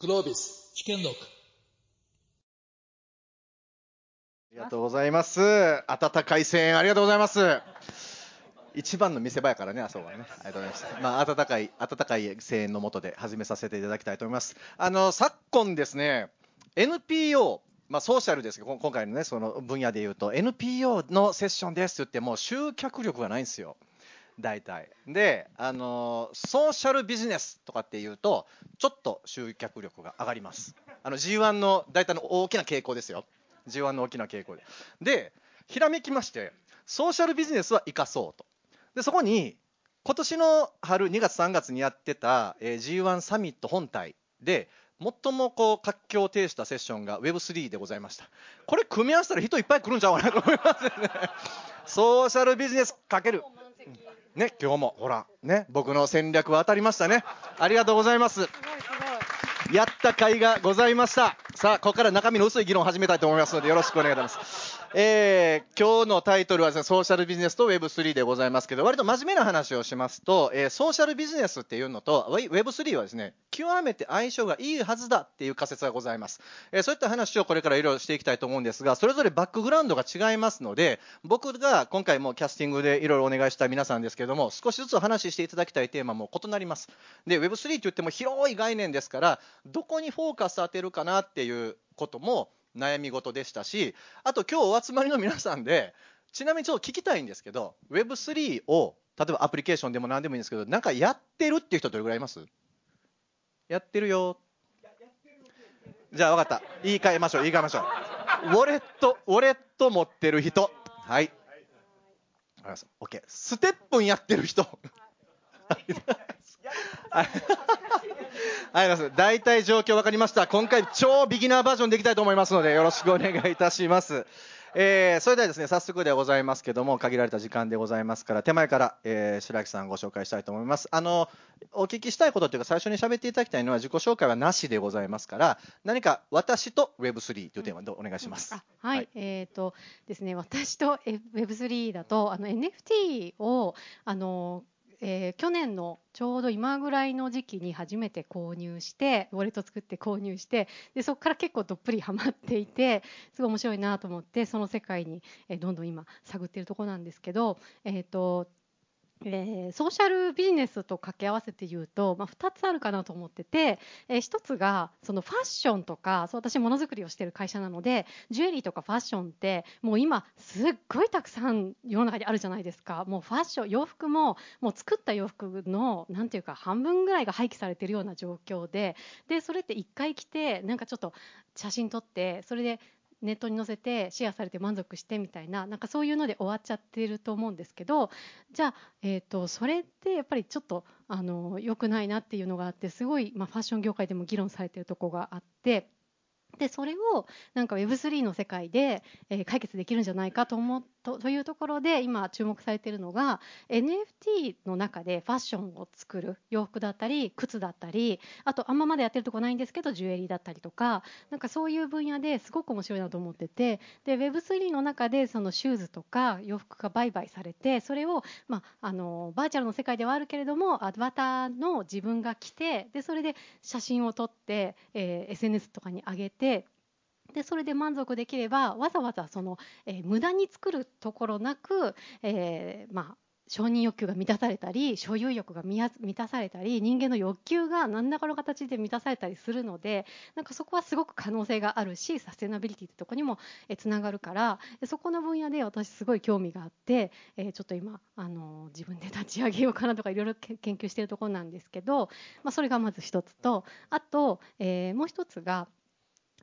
グロービス危険録ありがとうございます。温かい声援ありがとうございます。一番の見せ場やからね、あそこはね。ありがとうございます。まあ、温かい、温かい声援のもとで始めさせていただきたいと思います。あの、昨今ですね、NPO、まあ、ソーシャルですけど、今回のね、その分野で言うと、NPO のセッションですって言っても、集客力がないんですよ。大体。で、あの、ソーシャルビジネスとかっていうと、ちょっと集客力が上がります。あの、G1 の大体の大きな傾向ですよ。G1 の大きな傾向で。で、ひらめきまして、ソーシャルビジネスは生かそうと。で、そこに、今年の春2月3月にやってた、えー G1 サミット本体で、最もこう活況を呈したセッションが Web3 でございました。これ組み合わせたら人いっぱい来るんちゃうかなと思いますね。ソーシャルビジネスかける。ね、今日もほら、ね、僕の戦略は当たりましたね。ありがとうございます。やった甲斐がございました。さあ、ここから中身の薄い議論を始めたいと思いますので、よろしくお願いいたします。えー今日のタイトルはですね、ソーシャルビジネスと Web3 でございますけど、割と真面目な話をしますと、えーソーシャルビジネスっていうのと Web3 はですね、極めて相性がいいはずだっていう仮説がございます。えーそういった話をこれからいろいろしていきたいと思うんですが、それぞれバックグラウンドが違いますので、僕が今回もキャスティングでいろいろお願いした皆さんですけども、少しずつお話ししていただきたいテーマも異なります。で、Web3 って言っても広い概念ですから、どこにフォーカス当てるかなっていうことも悩み事でしたし、あと今日お集まりの皆さんで、ちなみにちょっと聞きたいんですけど、Web3 を、例えばアプリケーションでも何でもいいんですけど、なんかやってるっていう人どれぐらいいます？やってるよ。じゃあ分かった。言い換えましょう、言い換えましょう。ウォレット、ウォレット持ってる人。はい。わかりました。OK。ステップンやってる人。はい。あります。大体状況分かりました。今回超ビギナーバージョンでいきたいと思いますので、よろしくお願いいたします。えーそれではですね、早速ではございますけども、限られた時間でございますから、手前から、えー白木さんご紹介したいと思います。あの、お聞きしたいことというか、最初に喋っていただきたいのは、自己紹介はなしでございますから、何か私と Web3 というテーマでお願いします。あはい、えっ、とですね、私と Web3 だとあの NFT をあの、えー去年のちょうど今ぐらいの時期に初めて購入してウォレット作って購入してでそこから結構どっぷりハマっていてすごい面白いなと思ってその世界に、えーどんどん今探ってるとこなんですけど、えーとえーソーシャルビジネスと掛け合わせて言うと、まあ、2つあるかなと思ってて、えー1つがそのファッションとかそう私ものづくりをしてる会社なのでジュエリーとかファッションってもう今すっごいたくさん世の中にあるじゃないですか。もうファッション洋服ももう作った洋服のなんていうか半分ぐらいが廃棄されてるような状況ででそれって1回着てなんかちょっと写真撮ってそれでネットに載せてシェアされて満足してみたいななんかそういうので終わっちゃってると思うんですけどじゃあ、えー、とそれってやっぱりちょっとあの良くないなっていうのがあってすごい、まあ、ファッション業界でも議論されてるとこがあって。でそれをなんか Web3 の世界で、えー解決できるんじゃないかと思うとというところで今注目されているのが NFT の中でファッションを作る洋服だったり靴だったりあとあんままだやってるとこないんですけどジュエリーだったりとかなんかそういう分野ですごく面白いなと思っててで Web3 の中でそのシューズとか洋服が売買されてそれを、まあ、あのバーチャルの世界ではあるけれどもアドバターの自分が着てでそれで写真を撮って、えー SNS とかに上げてでそれで満足できればわざわざその、えー無駄に作るところなく、えーまあ承認欲求が満たされたり所有欲が満たされたり人間の欲求が何らかの形で満たされたりするのでなんかそこはすごく可能性があるしサステナビリティってとこにもつながるからそこの分野で私すごい興味があって、えちょっと今あの自分で立ち上げようかなとかいろいろ研究しているところなんですけど、まあ、それがまず一つとあと、えもう一つが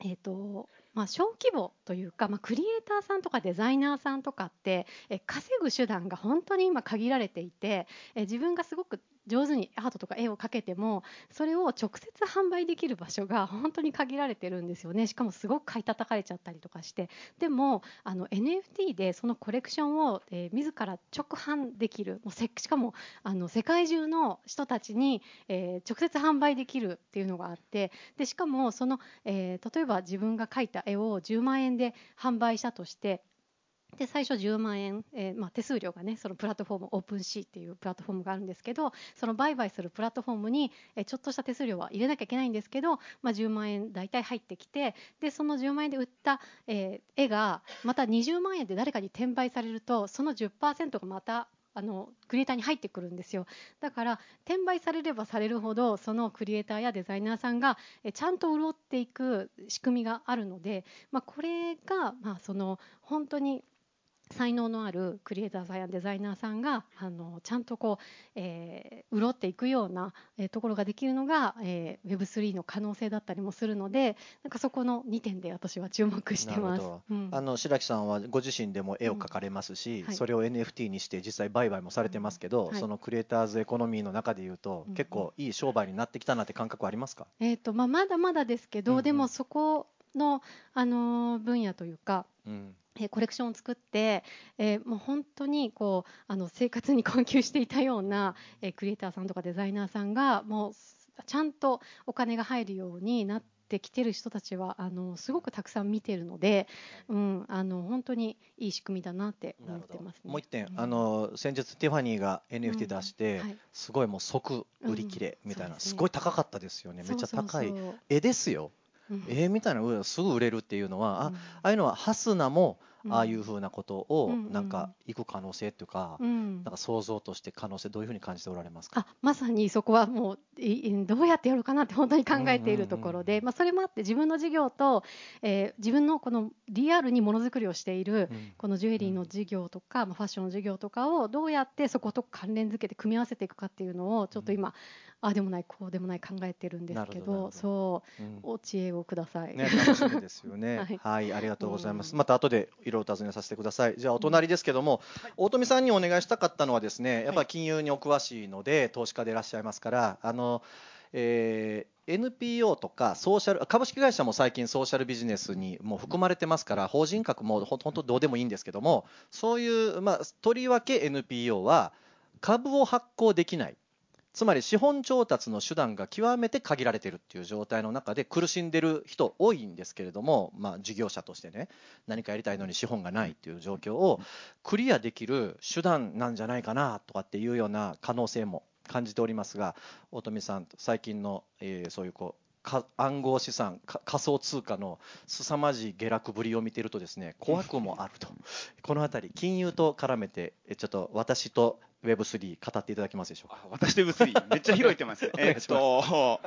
えーとまあ、小規模というか、まあ、クリエイターさんとかデザイナーさんとかってえ稼ぐ手段が本当に今限られていてえ自分がすごく上手にアートとか絵を描けてもそれを直接販売できる場所が本当に限られてるんですよね。しかもすごく買い叩かれちゃったりとかして。でもあの NFT でそのコレクションを、えー自ら直販できる。もうせしかもあの世界中の人たちに、えー直接販売できるっていうのがあって。でしかもその、えー例えば自分が描いた絵を10万円で販売したとしてで最初10万円、えーまあ、手数料がねそのプラットフォームオープンシーっていうプラットフォームがあるんですけどその売買するプラットフォームに、え、ちょっとした手数料は入れなきゃいけないんですけど、まあ、10万円大体入ってきてでその10万円で売った、えー、絵がまた20万円で誰かに転売されるとその10%がまたあのクリエイターに入ってくるんですよ。だから転売されればされるほどそのクリエイターやデザイナーさんがちゃんと潤っていく仕組みがあるので、まあ、これがまあその本当に才能のあるクリエイターさんやデザイナーさんがあのちゃんとこう、えー、潤っていくような、えー、ところができるのが、えー、Web3 の可能性だったりもするのでなんかそこの2点で私は注目してます、うん、あの白木さんはご自身でも絵を描かれますし、うん。はい、それを NFT にして実際売買もされてますけど、うん。はい、そのクリエイターズエコノミーの中でいうと、結構いい商売になってきたなって感覚ありますか、えーとまあ、まだまだですけど、うんうん、でもそこの、あの分野というか、うんえコレクションを作って、えー、もう本当にこうあの生活に困窮していたような、えー、クリエイターさんとかデザイナーさんがもうちゃんとお金が入るようになってきてる人たちはあのすごくたくさん見てるので、うん、あの本当にいい仕組みだなって思ってます、ね、もう一点、うん、あの先日ティファニーが NFT 出して、うん。はい、すごいもう即売り切れみたいな、すごい高かったですよね。めっちゃ高い。絵ですよ。絵みたいなすぐ売れるっていうのは、あああいうのはハスナもああいうふうなことをなんか行く可能性っていうか、なんか想像として可能性どういうふうに感じておられますか？あまさにそこはもう どうやってやろうかなって本当に考えているところで、まあ、それもあって自分の事業と、えー、自分のこのリアルにものづくりをしているこのジュエリーの事業とか、まあ、ファッションの事業とかをどうやってそこと関連づけて組み合わせていくかっていうのをちょっと今、ああでもないこうでもない考えてるんですけどそう、うん、お知恵をください。ね楽しみですよね。はい、はい、ありがとうございます。また後でいろいろ尋ねさせてください。じゃあお隣ですけども、うん、大富さんにお願いしたかったのはですね、やっぱり金融にお詳しいので、投資家でいらっしゃいますから、あの。えー、NPO とかソーシャル株式会社も最近ソーシャルビジネスにも含まれてますから法人格も本当どうでもいいんですけどもそういう、まあ、とりわけ NPO は株を発行できないつまり資本調達の手段が極めて限られているっていう状態の中で苦しんでる人多いんですけれども、まあ、事業者としてね何かやりたいのに資本がないっていう状況をクリアできる手段なんじゃないかなとかっていうような可能性も感じておりますが大富さん最近の、えー、そういうこう暗号資産仮想通貨の凄まじい下落ぶりを見ているとですね怖くもあると。この辺り金融と絡めてちょっと私と Web3 語っていただけますでしょうか？私と Web3 めっちゃ広いて ます。えっと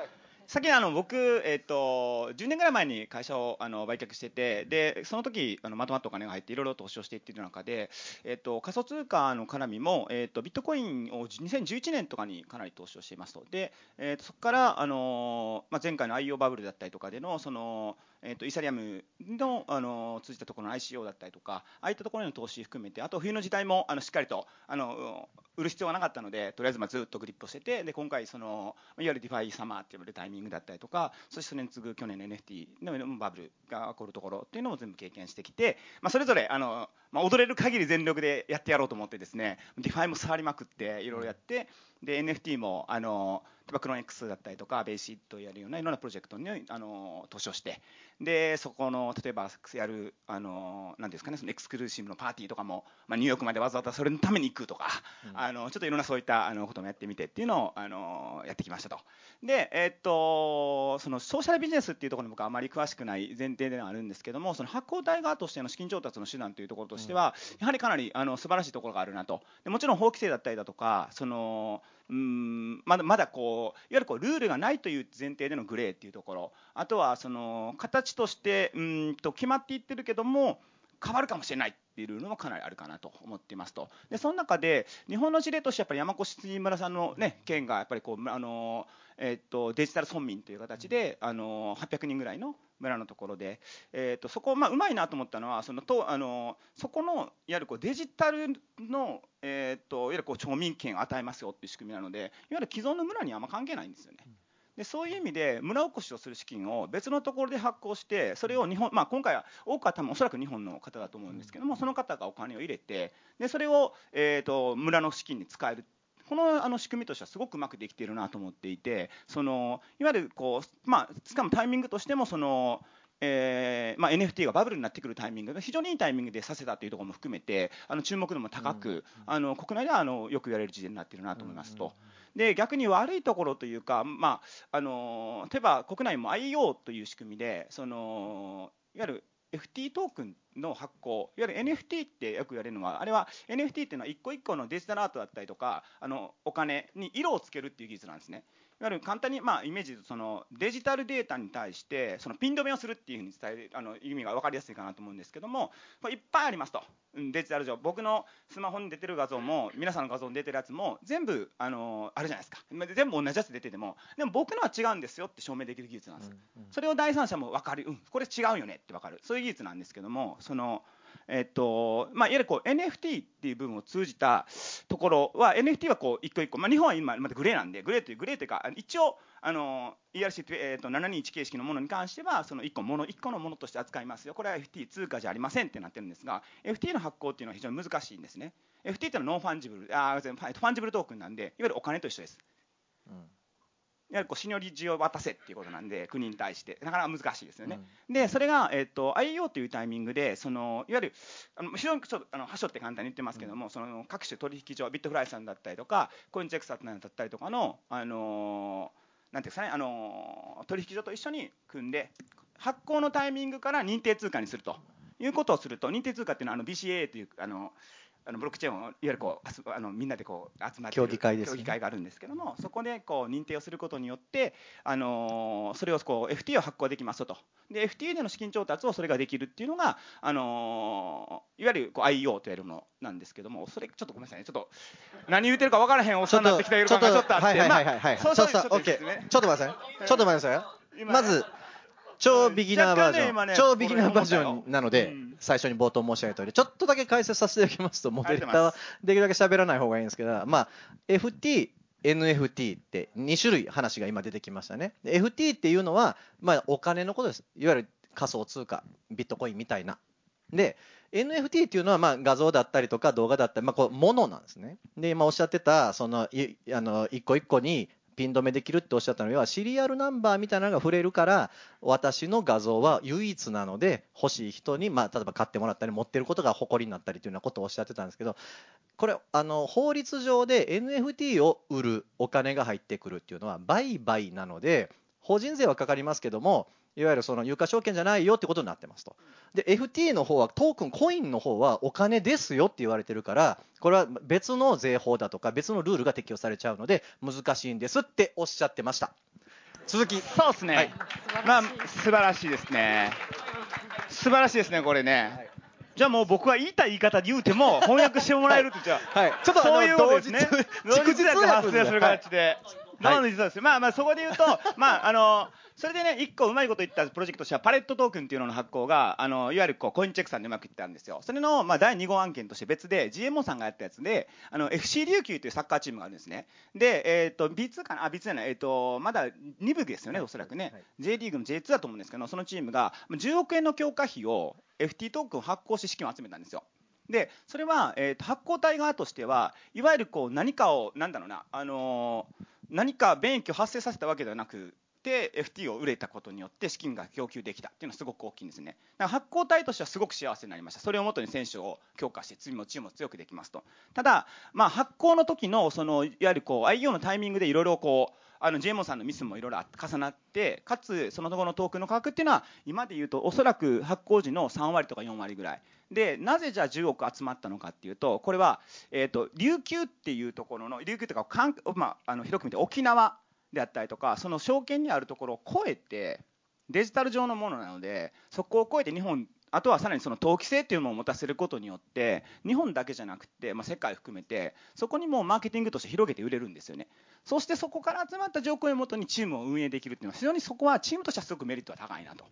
先にあの僕、えっと、10年ぐらい前に会社をあの売却しててでその時あのまとまったお金が入っていろいろ投資をしていっている中で、えっと、仮想通貨の絡みも、えっと、ビットコインを2011年とかにかなり投資をしていますと。で、えっと、そこからあの、まあ、前回の IO バブルだったりとかでのそのえーと、イーサリアムのあの通じたところの ICO だったりとかああいったところへの投資含めてあと冬の時代もあのしっかりとあの売る必要がなかったのでとりあえずまあずっとグリップをしててで今回そのいわゆる DeFi summer って呼ばれるタイミングだったりとかそしてそれに次ぐ去年の NFT のバブルが起こるところっていうのも全部経験してきて、まあ、それぞれあの、まあ、踊れる限り全力でやってやろうと思ってですね DeFi も触りまくっていろいろやってで NFT もあのクローン X だったりとかベーシットやるようないろんなプロジェクトにあの投資をしてでそこの例えばやるあのなんですかねそのエクスクルーシブのパーティーとかも、まあ、ニューヨークまでわざわざそれのために行くとか、うん、あのちょっといろんなそういったあのこともやってみてっていうのをあのやってきましたと。でえー、っとそのソーシャルビジネスっていうところに僕はあまり詳しくない前提ではあるんですけどもその発行体側としての資金調達の手段というところとしては、うん、やはりかなりあの素晴らしいところがあるなと。でもちろん法規制だったりだとかそのうんまだまだこういわゆるこうルールがないという前提でのグレーっていうところ。あとはその形としてうんと決まっていってるけども変わるかもしれないっていうのもかなりあるかなと思っていますと。でその中で日本の事例としてやっぱり山越村さんの、ね、県がやっぱりこうあの、えー、っとデジタル村民という形であの800人ぐらいの村のところで、えー、とそこ、まあ、うまいなと思ったのはそのとあのそこのいわゆるこうデジタルの、えー、といわゆるこう町民権を与えますよっていう仕組みなのでいわゆる既存の村にはあんま関係ないんですよね。でそういう意味で村おこしをする資金を別のところで発行してそれを日本、まあ、今回は多くは多分おそらく日本の方だと思うんですけどもその方がお金を入れてでそれを、えーと村の資金に使えるこのあの仕組みとしてはすごくうまくできているなと思っていてそのいわゆるこう、まあ、しかもタイミングとしてもそのえーまあ、NFT がバブルになってくるタイミングが非常にいいタイミングでさせたというところも含めてあの注目度も高く、あの国内ではあのよく言われる事例になっているなと思いますと。で逆に悪いところというか、まあ、あの例えば国内も IO という仕組みでそのいわゆる FT トークンの発行、いわゆる NFT ってよく言われるのは、あれは NFT っていうのは一個一個のデジタルアートだったりとか、あのお金に色をつけるっていう技術なんですね。いわゆる。簡単に、まあ、イメージそのデジタルデータに対してそのピン止めをするっていうふうに伝えるあの意味が分かりやすいかなと思うんですけどもこれいっぱいありますと。デジタル上僕のスマホに出てる画像も皆さんの画像に出てるやつも全部あのあるじゃないですか。全部同じやつ出ててもでも僕のは違うんですよって証明できる技術なんです、それを第三者も分かる、うん、これ違うよねって分かる。そういう技術なんですけどもそのえっとまあ、いわゆるこう NFT っていう部分を通じたところは NFT はこう一個一個、まあ、日本は今まだグレーなんでグレーというグレーというか一応あの ERC、えー、と721形式のものに関してはその1個もの1個のものとして扱いますよ。これは FT 通貨じゃありませんってなってるんですが FT の発行っていうのは非常に難しいんですね。FT っていうのは non-fungible あ fungible token なんでいわゆるお金と一緒です、うん。やはりこうシニョリッジを渡せっていうことなんで国に対して。なかなか難しいですよね、うん、でそれが、えーと、IEO というタイミングでそのいわゆるあの非常にちょっとあの端折って簡単に言ってますけども、うん、その各種取引所ビットフライさんだったりとかコインチェックさんだったりとかの、あのー、なんていうんですかね、あのー、取引所と一緒に組んで発行のタイミングから認定通貨にするということをすると認定通貨っていうのはあの BCA というあのあのブロックチェーンをいわゆるこうあのみんなでこう集まって協議会です、ね、協議会があるんですけどもそこでこう認定をすることによってあのそれをこう FT を発行できますと。で FT での資金調達をそれができるっていうのがあのいわゆるこう IEO と言われるものなんですけどもそれちょっとごめんなさいね。ちょっと何言ってるか分からへんおっさんになってきたいる感がちょっとあってちょっと待ってくださいちょっと待って。ください。まず超ビギナーバージョン、ね、超ビギナーバージョンなので、うん、最初に冒頭申し上げた通りちょっとだけ解説させていただきますとモデレーターはできるだけ喋らない方がいいんですけど、まあ、FT NFT って2種類話が今出てきましたね。FT っていうのは、まあ、お金のことです。いわゆる仮想通貨ビットコインみたいな。で NFT っていうのはまあ画像だったりとか動画だったり、まあ、こうものなんですね。で今おっしゃってたそのいあの一個一個にピン止めできるっておっしゃったの。はシリアルナンバーみたいなのが触れるから私の画像は唯一なので欲しい人に、まあ、例えば買ってもらったり持ってることが誇りになったりというようなことをおっしゃってたんですけどこれあの法律上で NFT を売るお金が入ってくるっていうのは売買なので法人税はかかりますけどもいわゆるその有価証券じゃないよってことになってますと。で FT の方はトークンコインの方はお金ですよって言われてるからこれは別の税法だとか別のルールが適用されちゃうので難しいんですっておっしゃってました。続き。そうですね、はい、まあ素晴らしいですね。素晴らしいですねこれね、はい。じゃあもう僕は言いたい言い方で言うても翻訳してもらえるってじゃあ、はい、ちょっとそういうことですね。逐日発生する形で。はい、どうも実はです。まあまあそこで言うと、まああのそれでね、一個うまいこと言ったプロジェクトとしては、パレットトークンっていうのの発行が、あのいわゆるこうコインチェックさんでうまくいったんですよ。それの、まあ、第2号案件として別で、GMO さんがやったやつで、あの FC 琉球というサッカーチームがあるんですね。で、えっ、ー、と、B2 かな、あ、B2 じゃない、えっ、ー、と、まだ2部ですよね、おそらくね。はい、J リーグの J2 だと思うんですけど、そのチームが10億円の強化費を FT トークンを発行して資金を集めたんですよ。でそれは、えーと、発行体側としてはいわゆるこう何かをなんだろうな、あのー、何か便益を発生させたわけではなくて FT を売れたことによって資金が供給できたっていうのはすごく大きいんですね。だから発行体としてはすごく幸せになりました。それをもとに選手を強化して次もチームを強くできますと。ただ、まあ、発行の時のそのいわゆるこう IEO のタイミングでいろいろこうあの JMO さんのミスもいろいろ重なってかつそのところのトークンの価格っていうのは今でいうとおそらく発行時の3割とか4割ぐらい。でなぜじゃあ10億集まったのかっていうとこれは、えーと、琉球っていうところの琉球というかまあ、あの広く見て沖縄であったりとかその証券にあるところを超えてデジタル上のものなのでそこを超えて日本あとはさらにその投機性っていうものを持たせることによって日本だけじゃなくて、まあ、世界含めてそこにもマーケティングとして広げて売れるんですよね。そしてそこから集まった条項をもとにチームを運営できるっていうのは非常にそこはチームとしてはすごくメリットが高いなと。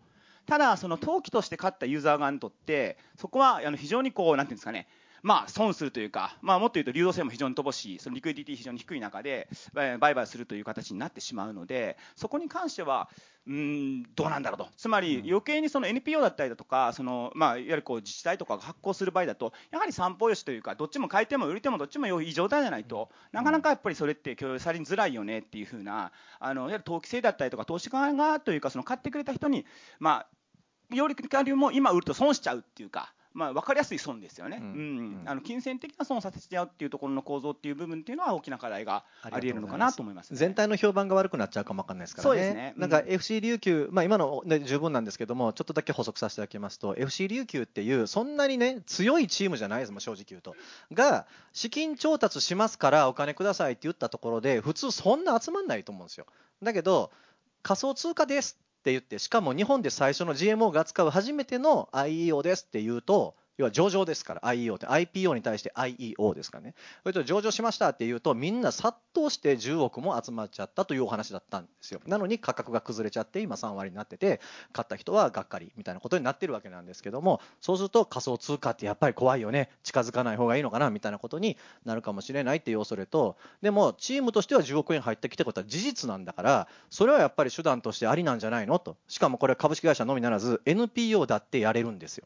ただその投機として勝ったユーザー側にとってそこはあの非常にこうなんていうんですかねまあ、損するというか、まあ、もっと言うと流動性も非常に乏しい、そのリクイディティ非常に低い中で、売買するという形になってしまうので、そこに関しては、うん、どうなんだろうと、つまり余計にその NPO だったりだとか、そのまあ、いわゆるこう自治体とかが発行する場合だと、やはり散歩よしというか、どっちも買い手も売り手もどっちもいい状態じゃないと、なかなかやっぱりそれって共有されづらいよねっていうふうな、あのいわゆる投機性だったりとか、投資家がというか、その買ってくれた人に、まあ、よりかよりも今売ると損しちゃうっていうか、まあ、分かりやすい損ですよね、ううん。んうん。あの金銭的な損をさせちゃうっていうところの構造っていう部分っていうのは大きな課題があり得るのかなと思います、ね、全体の評判が悪くなっちゃうかもわかんないですからね。そうですね。うん。なんか FC 琉球、まあ今ので十分なんですけども、ちょっとだけ補足させていただきますと、FC 琉球っていうそんなにね強いチームじゃないですもん正直言うと。が資金調達しますからお金くださいって言ったところで普通そんな集まんないと思うんですよ。だけど仮想通貨ですって言ってしかも日本で最初の GMO が扱う初めての IEO ですって言うと。要は上場ですから IEO って。IPO に対して IEO ですからね。それと上場しましたっていうとみんな殺到して10億も集まっちゃったというお話だったんですよ。なのに価格が崩れちゃって今3割になってて買った人はがっかりみたいなことになってるわけなんですけどもそうすると仮想通貨ってやっぱり怖いよね。近づかない方がいいのかなみたいなことになるかもしれないっていう恐れとでもチームとしては10億円入ってきてことは事実なんだからそれはやっぱり手段としてありなんじゃないの？と。しかもこれ株式会社のみならず NPO だってやれるんですよ。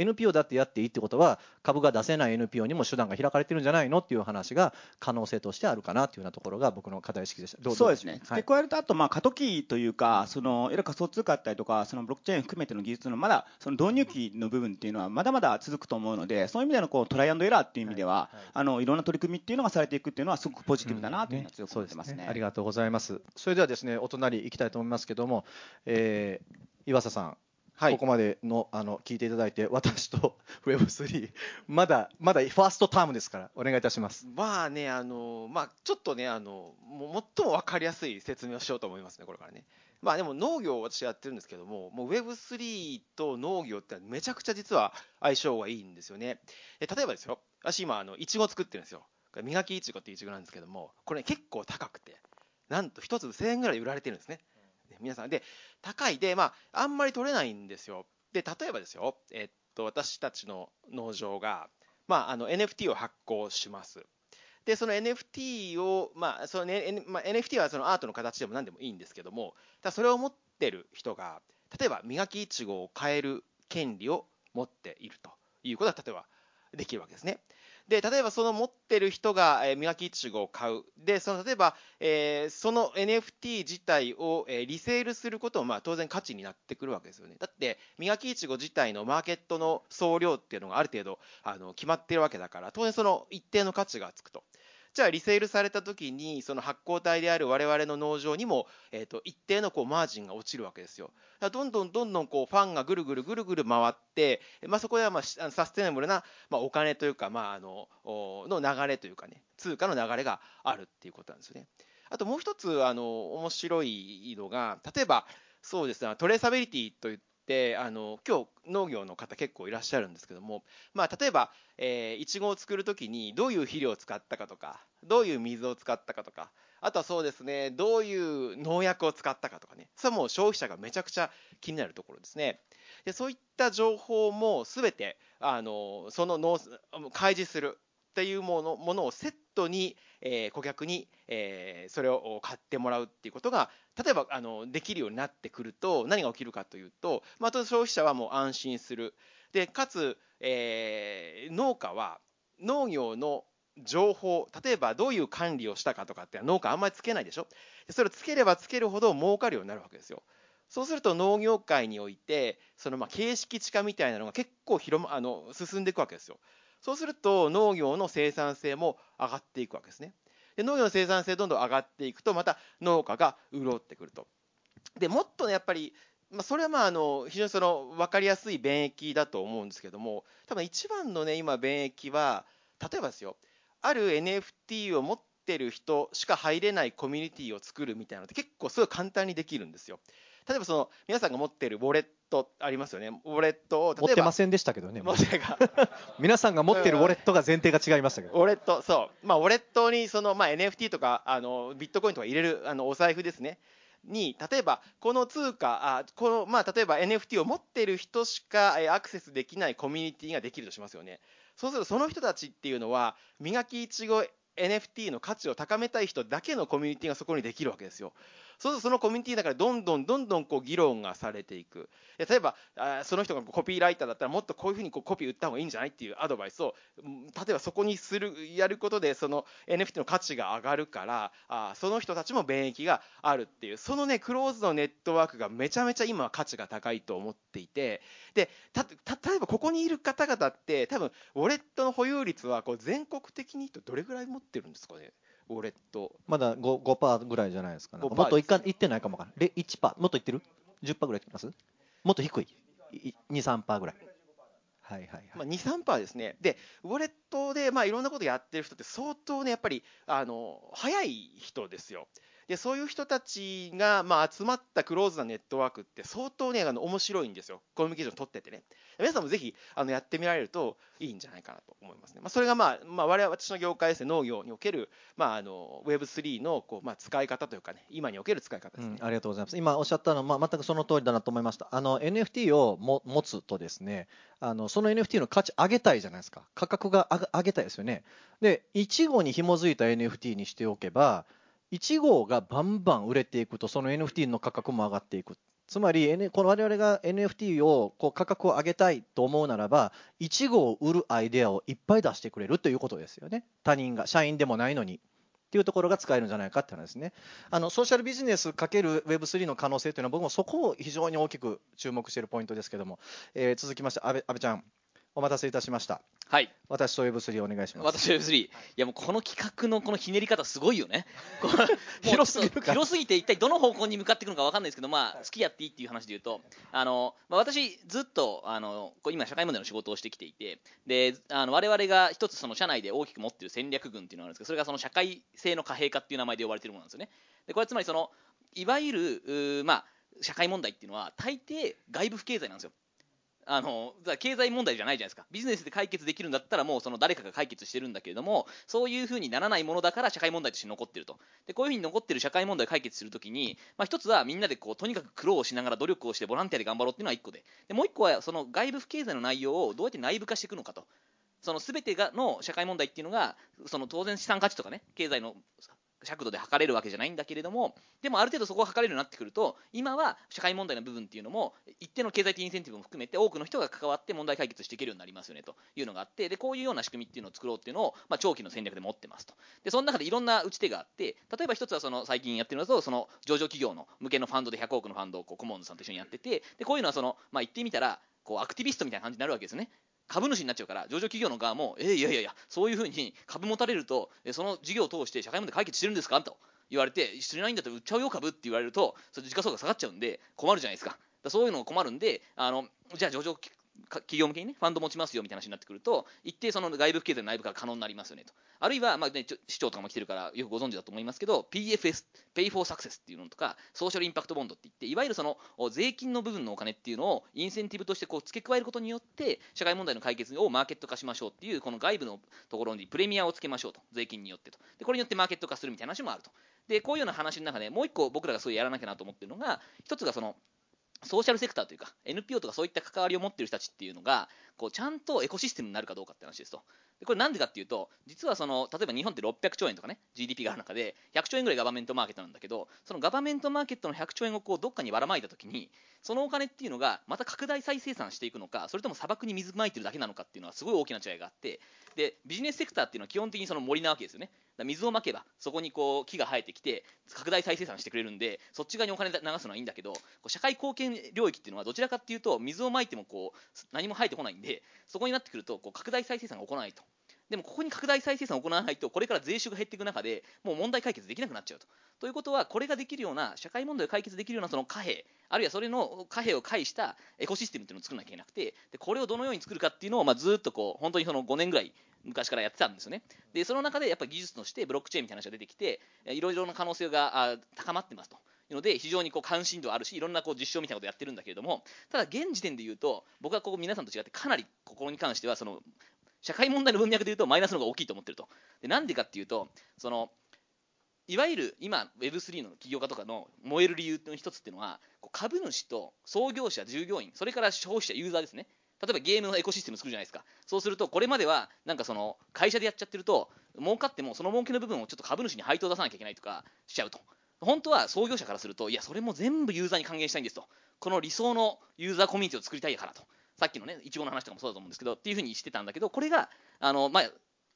NPO だってやっていいってことは株が出せない NPO にも手段が開かれてるんじゃないのっていう話が可能性としてあるかなっていうようなところが僕の課題意識でした。どそうですね、はい、付け加えると、あと、まあ、過渡期というか、そのいわゆる仮想通貨だったりとか、そのブロックチェーン含めての技術のまだその導入期の部分っていうのは、まだまだ続くと思うので、そういう意味でのこうトライアンドエラーっていう意味では、はいはいあのいろんな取り組みっていうのがされていくっていうのは、すごくポジティブだなというのは強く思ってますね。ありがとうございます。それではですね、お隣行きたいと思いますけども、えー岩佐さん。はいここまでのあの聞いていただいて、私と Web3、まだまだファーストタームですから、お願いいたします。まあね、あのまあ、ちょっとね、あのもう最も分かりやすい説明をしようと思いますね、これからね。まあでも農業を私やってるんですけども、もう Web3 と農業ってめちゃくちゃ実は相性がいいんですよね。え例えばですよ、私今、あのいちご作ってるんですよ。磨きいちごっていういちごなんですけども、これ、ね、結構高くて、なんと1つ1000円ぐらい売られてるんですね。皆さん。で、高いで、まあ、あんまり取れないんですよ。で、例えばですよ、えっと、私たちの農場が、まあ、あの NFT を発行します。で、その NFT を、まあそのね N まあ、NFT はそのアートの形でも何でもいいんですけども、ただそれを持ってる人が、例えば磨きいちごを変える権利を持っているということが、例えばできるわけですね。で、例えばその持ってる人が、えー磨きいちごを買う。で、その例えば、えーその NFT 自体を、えーリセールすることも、まあ当然価値になってくるわけですよね。だって、磨きいちご自体のマーケットの総量っていうのがある程度あの決まってるわけだから、当然その一定の価値がつくと。じゃあリセールされた時にその発行体である我々の農場にも、えー、と一定のこうマージンが落ちるわけですよ。どんどんどんどんこうファンがぐるぐるぐるぐる回って、まあ、そこではまあサステナブルな、まあ、お金というか、まあ、あのの流れというかね通貨の流れがあるっていうことなんですよね。あともう一つあの面白いのが例えばそうですねトレーサビリティといってあの今日農業の方結構いらっしゃるんですけども、まあ、例えば、え、いちごを作るときにどういう肥料を使ったかとかどういう水を使ったかとかあとはそうですねどういう農薬を使ったかとかねそれはもう消費者がめちゃくちゃ気になるところですね。でそういった情報もすべてあのその農開示する。っていうものものをセットに、えー顧客に、えーそれを買ってもらうっていうことが例えばあのできるようになってくると何が起きるかというと、まあ、当然消費者はもう安心する。でかつ、えー農家は農業の情報例えばどういう管理をしたかとかって農家あんまりつけないでしょ。それをつければつけるほど儲かるようになるわけですよ。そうすると農業界においてそのまあ形式地化みたいなのが結構広、ま、あの進んでいくわけですよ。そうすると農業の生産性も上がっていくわけですね。で農業の生産性どんどん上がっていくとまた農家が潤ってくると。でもっとねやっぱりまあ、それはまああの非常にその分かりやすい便益だと思うんですけども多分一番のね今便益は例えばですよある NFT を持ってる人しか入れないコミュニティを作るみたいなのって結構すごい簡単にできるんですよ。例えばその皆さんが持ってるウォレットありますよねウォレットを持ってませんでしたけどね。持ってが 皆さんが持ってるウォレットが前提が違いましたけど。ウォレット、そう、まあ、ウォレットにその、まあ、NFT とかあのビットコインとか入れるあのお財布ですね。に例えばこの通貨あこの、まあ、例えば NFT を持っている人しかえーアクセスできないコミュニティができるとしますよねそうするとその人たちっていうのは磨きいちご NFT の価値を高めたい人だけのコミュニティがそこにできるわけですよそうするとそのコミュニティの中でどんどんどんどんこう議論がされていく。例えばその人がコピーライターだったらもっとこういうふうにこうコピー打った方がいいんじゃないっていうアドバイスを例えばそこにするやることでその NFT の価値が上がるからあその人たちも便益があるっていうそのねクローズのネットワークがめちゃめちゃ今は価値が高いと思っていてでた例えばここにいる方々って多分ウォレットの保有率はこう全国的にとどれぐらい持ってるんですかね？ウォレットまだ 5%, 5ぐらいじゃないですかね。5%もっといかいってないかもわからん。れ1%、もっといってる ?10% ぐらいいってます？もっと低い？い ?2、3%ぐらい。はいはいはい。まあ、2、3%ですね。で、ウォレットで、まあ、いろんなことやってる人って相当ね、やっぱり、あの、早い人ですよ。で、そういう人たちが、まあ、集まったクローズなネットワークって相当ね、あの、面白いんですよ。コミュニケーション取っててね。皆さんもぜひ、あの、やってみられるといいんじゃないかなと思いますね。まあ、それが、まあ、まあ、我々、私の業界ですね、農業における、まあ、あの、Web3 の、こう、まあ、使い方というかね、今における使い方ですね。うん、ありがとうございます。今おっしゃったのは、まあ、全くその通りだなと思いました。あの NFT をも持つとですね、あのその NFT の価値上げたいじゃないですか。価格が上げ上げたいですよね。で、1号に紐づいた NFT にしておけば、1号がバンバン売れていくと、その NFT の価格も上がっていく。つまり、この我々が NFT をこう価格を上げたいと思うならば、1号を売るアイデアをいっぱい出してくれるということですよね。他人が、社員でもないのに。っていうところが使えるんじゃないかって話ですね。あのソーシャルビジネスかける Web3 の可能性というのは僕もそこを非常に大きく注目しているポイントですけども、えー続きまして安倍安倍ちゃんお待たせいたしました。はい。私と Web3 お願いします。私は Web3、い、やもうこの企画のこのひねり方すごいよね。広すぎるか広すぎて一体どの方向に向かっていくのか分かんないですけどまあ好きやっていいっていう話で言うとあの、まあ、私ずっとあの今社会問題の仕事をしてきていてであの我々が一つその社内で大きく持っている戦略群っていうのがあるんですけどそれがその社会性の貨幣化っていう名前で呼ばれているものなんですよね。でこれはつまりそのいわゆるまあ社会問題っていうのは大抵外部不経済なんですよあの経済問題じゃないじゃないですか。ビジネスで解決できるんだったらもうその誰かが解決してるんだけれどもそういうふうにならないものだから社会問題として残ってると。でこういうふうに残ってる社会問題を解決するときに、まあ、一つはみんなでこうとにかく苦労をしながら努力をしてボランティアで頑張ろうっていうのは一個で。でもう一個はその外部不経済の内容をどうやって内部化していくのかと。その全てがの社会問題っていうのがその当然資産価値とかね経済の尺度で測れるわけじゃないんだけれどもでもある程度そこを測れるようになってくると今は社会問題の部分っていうのも一定の経済的インセンティブも含めて多くの人が関わって問題解決していけるようになりますよねというのがあってでこういうような仕組みっていうのを作ろうっていうのを、まあ、長期の戦略で持ってますと。でその中でいろんな打ち手があって例えば一つはその最近やってるのだとその上場企業の向けのファンドで100億のファンドをこうコモンズさんと一緒にやっててでこういうのはその、まあ、言ってみたらこうアクティビストみたいな感じになるわけですね。株主になっちゃうから上場企業の側も、えーいやいやいやそういうふうに株持たれるとその事業を通して社会問題解決してるんですか？と言われてしてないんだったら売っちゃうよ株って言われるとそれ時価総額下がっちゃうんで困るじゃないですか。だかそういうのが困るんであのじゃあ上場企業向けにねファンド持ちますよみたいな話になってくると一定その外部経済の内部から可能になりますよねと。あるいは、まあね、市長とかも来てるからよくご存知だと思いますけど PFS Pay for Success っていうのとかソーシャルインパクトボンドって言っていわゆるその税金の部分のお金っていうのをインセンティブとしてこう付け加えることによって社会問題の解決をマーケット化しましょうっていうこの外部のところにプレミアをつけましょうと税金によってと。でこれによってマーケット化するみたいな話もあると。でこういうような話の中でもう一個僕らがそういうやらなきゃなと思ってるのが一つがそのソーシャルセクターというか NPO とかそういった関わりを持ってる人たちっていうのがこうちゃんとエコシステムになるかどうかって話ですと。でこれなんでかっていうと実はその例えば日本って600兆円とかね GDP がある中で100兆円ぐらいガバメントマーケットなんだけどそのガバメントマーケットの100兆円をこうどっかにばらまいた時にそのお金っていうのがまた拡大再生産していくのかそれとも砂漠に水まいてるだけなのかっていうのはすごい大きな違いがあってでビジネスセクターっていうのは基本的にその森なわけですよね。水をまけばそこにこう木が生えてきて拡大再生産してくれるんでそっち側にお金流すのはいいんだけどこう社会貢献領域っていうのはどちらかっていうと水をまいてもこう何も生えてこないんでそこになってくるとこう拡大再生産が行わないと。でもここに拡大再生産を行わないとこれから税収が減っていく中でもう問題解決できなくなっちゃうと。ということはこれができるような社会問題を解決できるようなその貨幣あるいはそれの貨幣を介したエコシステムっていうのを作らなきゃいけなくてでこれをどのように作るかっていうのをまあずっとこう本当にその5年ぐらい昔からやってたんですよねでその中でやっぱ技術としてブロックチェーンみたいな話が出てきていろいろな可能性が高まってますというので非常にこう関心度あるしいろんなこう実証みたいなことをやってるんだけれどもただ現時点で言うと僕はここ皆さんと違ってかなりここに関してはその社会問題の文脈でいうとマイナスの方が大きいと思ってると。でなんでかっていうとそのいわゆる今 Web3 の起業家とかの燃える理由の一つっていうのは株主と創業者従業員それから消費者ユーザーですね。例えばゲームのエコシステム作るじゃないですか。そうするとこれまではなんかその会社でやっちゃってると儲かってもその儲けの部分をちょっと株主に配当出さなきゃいけないとかしちゃうと。本当は創業者からするといやそれも全部ユーザーに還元したいんですと。この理想のユーザーコミュニティを作りたいからと。さっきのねいちごの話とかもそうだと思うんですけどっていうふうにしてたんだけどこれがあの、まあ、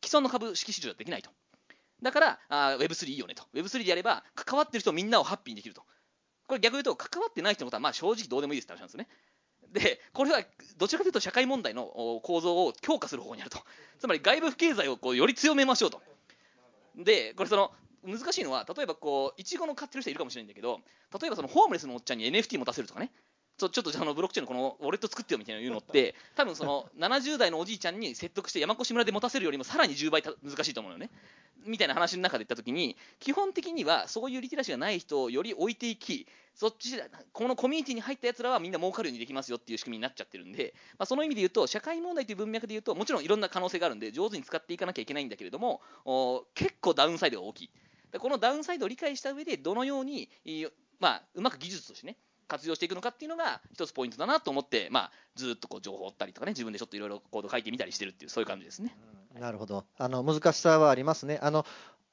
既存の株式市場ではできないと。だからあ Web3 いいよねと。Web3 でやれば関わってる人みんなをハッピーにできると。これ逆に言うと関わってない人のことはまあ正直どうでもいいですって話なんですね。でこれはどちらかというと社会問題の構造を強化する方向にあると。つまり外部不経済をこうより強めましょうと。でこれその難しいのは例えばこういちごの買ってる人いるかもしれないんだけど例えばそのホームレスのおっちゃんに NFT 持たせるとかね。ちょちょっとあのブロックチェーンのこのウォレット作ってよみたいなの言うのって 多分その70代のおじいちゃんに説得して山越村で持たせるよりもさらに10倍た難しいと思うのよね。みたいな話の中で言った時に基本的にはそういうリテラシーがない人をより置いていきそっちこのコミュニティに入ったやつらはみんな儲かるようにできますよっていう仕組みになっちゃってるんで、まあ、その意味で言うと社会問題という文脈で言うともちろんいろんな可能性があるんで上手に使っていかなきゃいけないんだけれどもお結構ダウンサイドが大きい。でこのダウンサイドを理解した上でどのように、いまあ、うまく技術としてね活用していくのかっていうのが一つポイントだなと思って、まあ、ずっとこう情報を追ったりとかね自分でちょっといろいろコード書いてみたりしてるっていうそういう感じですね。なるほど。あの難しさはありますね。あの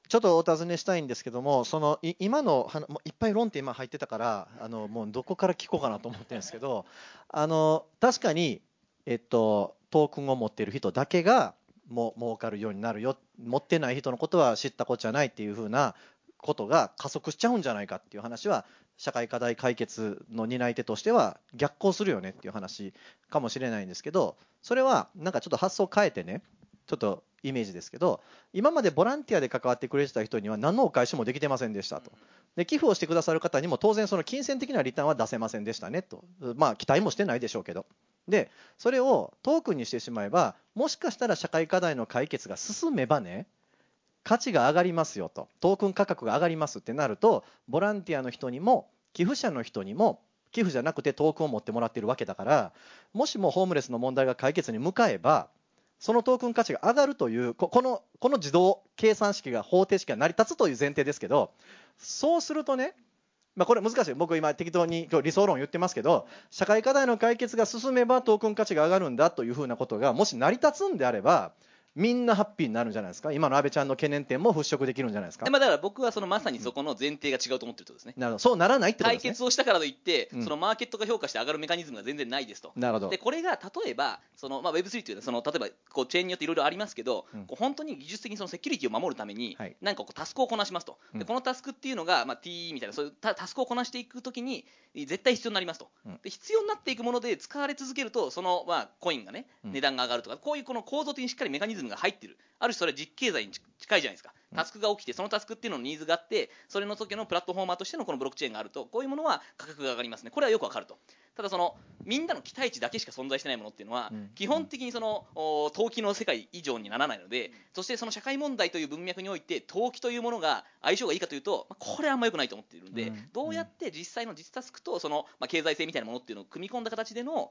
ちょっとお尋ねしたいんですけども、そのい今のいっぱい論点今入ってたから、あのもうどこから聞こうかなと思ってるんですけど、あの確かにえっとトークンを持ってる人だけがも儲かるようになるよ、持ってない人のことは知ったこっちゃないっていう風なことが加速しちゃうんじゃないかっていう話は社会課題解決の担い手としては逆行するよねっていう話かもしれないんですけどそれはなんかちょっと発想を変えてねちょっとイメージですけど今までボランティアで関わってくれてた人には何のお返しもできてませんでしたと。で寄付をしてくださる方にも当然その金銭的なリターンは出せませんでしたねと。まあ期待もしてないでしょうけど。でそれをトークンにしてしまえばもしかしたら社会課題の解決が進めばね価値が上がりますよと。トークン価格が上がりますってなるとボランティアの人にも寄付者の人にも寄付じゃなくてトークンを持ってもらっているわけだからもしもホームレスの問題が解決に向かえばそのトークン価値が上がるというここのこの自動計算式が方程式が成り立つという前提ですけどそうするとねまあ、これ難しい。僕今適当に今日理想論言ってますけど社会課題の解決が進めばトークン価値が上がるんだというふうなことがもし成り立つんであればみんなハッピーになるんじゃないですか？今の安倍ちゃんの懸念点も払拭できるんじゃないですか？でまあ、だから僕はそのまさにそこの前提が違うと思ってるとですね。なるほど。そうならないってこと対ですね。決をしたからといって、うん。そのマーケットが評価して上がるメカニズムが全然ないですと。なるほど。でこれが例えばその、まあ、Web3 というのはその例えばこうチェーンによっていろいろありますけど、うん。こう本当に技術的にそのセキュリティを守るために、はい。何かこうタスクをこなしますと、うん。でこのタスクっていうのが、まあ、T みたいなそういうタタスクをこなしていくときに絶対必要になりますと、うん。で必要になっていくもので使われ続けるとその、まあ、コインがねうん。値段が上がるとか、こういうこの構造的にしっかりメカニズムが入ってる。ある種それは実経済に近いじゃないですか。タスクが起きてそのタスクっていうののニーズがあってそれの時のプラットフォーマーとしてのこのブロックチェーンがあるとこういうものは価格が上がりますね。これはよくわかると。ただそのみんなの期待値だけしか存在してないものっていうのは、うん。基本的にそのお投機の世界以上にならないので、そしてその社会問題という文脈において投機というものが相性がいいかというと、まあこれはあんま良くないと思っているので、うん。どうやって実際の実タスクとその、まあ、経済性みたいなものっていうのを組み込んだ形での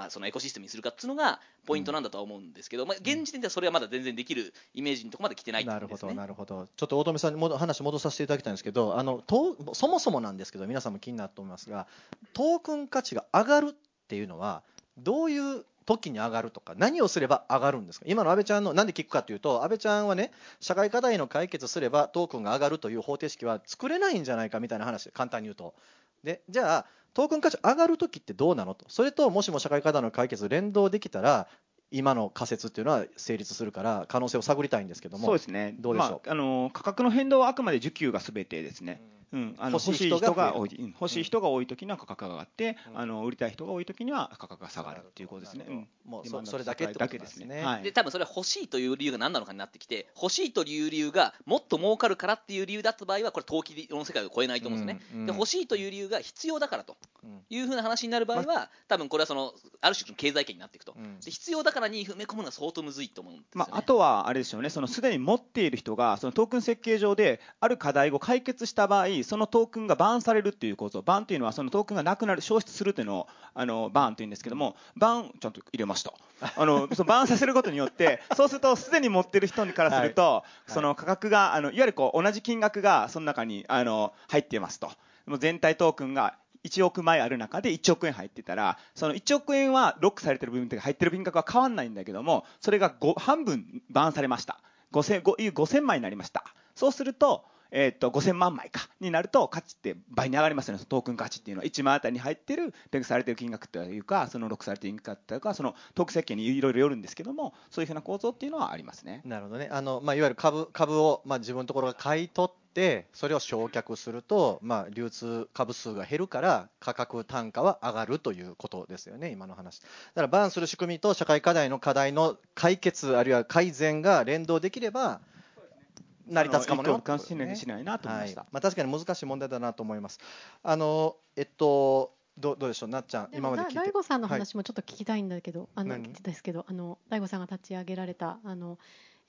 まあ、そのエコシステムにするかっていうのがポイントなんだとは思うんですけど、まあ、現時点ではそれはまだ全然できるイメージのところまで来てないなるほど、ことですね。なるほど。ちょっと大留さんにもど話戻させていただきたいんですけど、あのとそもそもなんですけど、皆さんも気になると思いますが、トークン価値が上がるっていうのは、どういう時に上がるとか、何をすれば上がるんですか、今の安倍ちゃんの、なんで聞くかというと、安倍ちゃんはね、社会課題の解決すればトークンが上がるという方程式は作れないんじゃないかみたいな話、簡単に言うと。でじゃあ、トークン価値上がるときってどうなのと、それともしも社会課題の解決連動できたら、今の仮説っていうのは成立するから、可能性を探りたいんですけども、そうですね、どうでしょう？まあ、あの価格の変動はあくまで需給がすべてですね、うん、あの欲しい人が多い、うん欲しい人が多いときには価格が上がって、うん。あの売りたい人が多いときには価格が下がるっていうことですね。うん。もうそそれだけってことなんですね。はい。で多分それは欲しいという理由が何なのかになってきて欲しいという理由がもっと儲かるからっていう理由だった場合はこれ投機の世界を超えないと思うんですね、うんうん。で欲しいという理由が必要だからとうん。いうふうな話になる場合は多分これはそのある種の経済圏になっていくと、うん。で必要だからに埋め込むのは相当むずいと思うんですよね、まあ、あとはあれですよね、そのすでに持っている人がそのトークン設計上である課題を解決した場合、そのトークンがバーンされるっていう構造、バーンというのはそのトークンがなくなる、消失するというのをあのバーンというんですけども、バーン、ちゃんと入れました、あのそのバーンさせることによって、そうすると、すでに持っている人からすると、い。その価格が、あのいわゆるこう同じ金額がその中にあの入っていますと。もう全体トークンが1億枚ある中で1億円入ってたらその1億円はロックされてる部分というか入ってる金額は変わらないんだけどもそれが5半分バーンされました。5000 5000枚になりました。そうするとえー、と5000万枚かになると価値って倍に上がりますよね。トークン価値っていうのは1万あたりに入ってるペグされてる金額というかそのロックされてる金額というかそのトーク設計にいろいろよるんですけどもそういうふうな構造っていうのはありますね。なるほどね。あの、まあ、いわゆる株株を、まあ、自分のところが買い取ってそれを焼却すると、まあ、流通株数が減るから価格単価は上がるということですよね今の話。だからバーンする仕組みと社会課題の課題の解決あるいは改善が連動できれば成り立つかもね。関心にしないなと思いました。はい。まあ、確かに難しい問題だなと思います。あのえっとどうどうでしょう？なっちゃん今まで聞いて。大悟さんの話もちょっと聞きたいんだけど、あの何？ですけどあの大悟さんが立ち上げられたあの、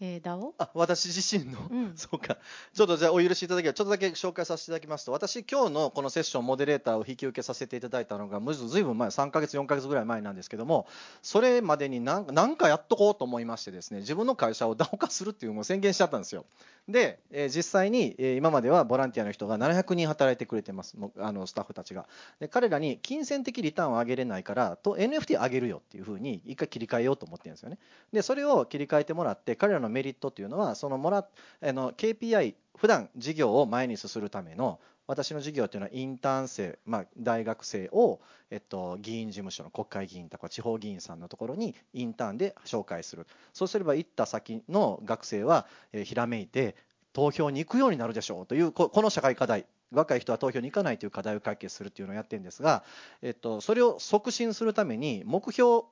えー、DAO あ私自身の、うん。そうか。ちょっとじゃあお許しいただければちょっとだけ紹介させていただきますと。私今日のこのセッションモデレーターを引き受けさせていただいたのがむずずいぶん前3ヶ月4ヶ月ぐらい前なんですけどもそれまでに何何かやっとこうと思いましてですね自分の会社を DAO 化するっていうのを宣言しちゃったんですよ。で、えー実際に、えー今まではボランティアの人が700人働いてくれてますもうあのスタッフたちが。で彼らに金銭的リターンを上げれないからと NFT 上げるよっていうふうに一回切り替えようと思ってるんですよね。でそれを切り替えてもらって彼らのメリットっていうのはそのもらあの KPI 普段事業を前に進むための私の事業っていうのはインターン生、まあ、大学生を、えっと、議員事務所の国会議員とか地方議員さんのところにインターンで紹介する。そうすれば行った先の学生は、えひらめいて投票に行くようになるでしょうというこの社会課題。若い人は投票に行かないという課題を解決するっていうのをやってるんですが、えっと、それを促進するために目標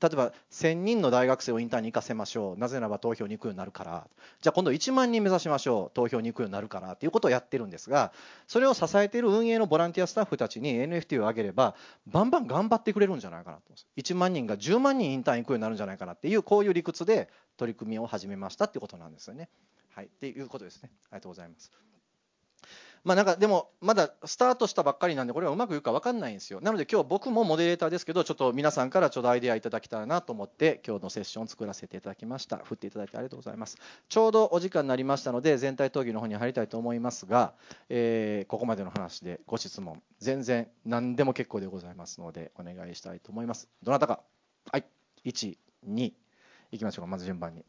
例えば1000人の大学生をインターンに行かせましょうなぜならば投票に行くようになるからじゃあ今度1万人目指しましょう投票に行くようになるからということをやってるんですがそれを支えている運営のボランティアスタッフたちに NFT を上げればバンバン頑張ってくれるんじゃないかなと1万人が10万人インターン行くようになるんじゃないかなっていうこういう理屈で取り組みを始めましたっていうことなんですよね。はい、っていうことですね。ありがとうございます。まあなんかでもまだスタートしたばっかりなんでこれはうまくいくか分かんないんですよ。なので今日僕もモデレーターですけどちょっと皆さんからちょっとアイデアいただきたいなと思って今日のセッションを作らせていただきました。振っていただいてありがとうございます。ちょうどお時間になりましたので全体討議の方に入りたいと思いますが、えーここまでの話でご質問全然何でも結構でございますのでお願いしたいと思います。どなたか。はい。12いきましょうかまず順番に。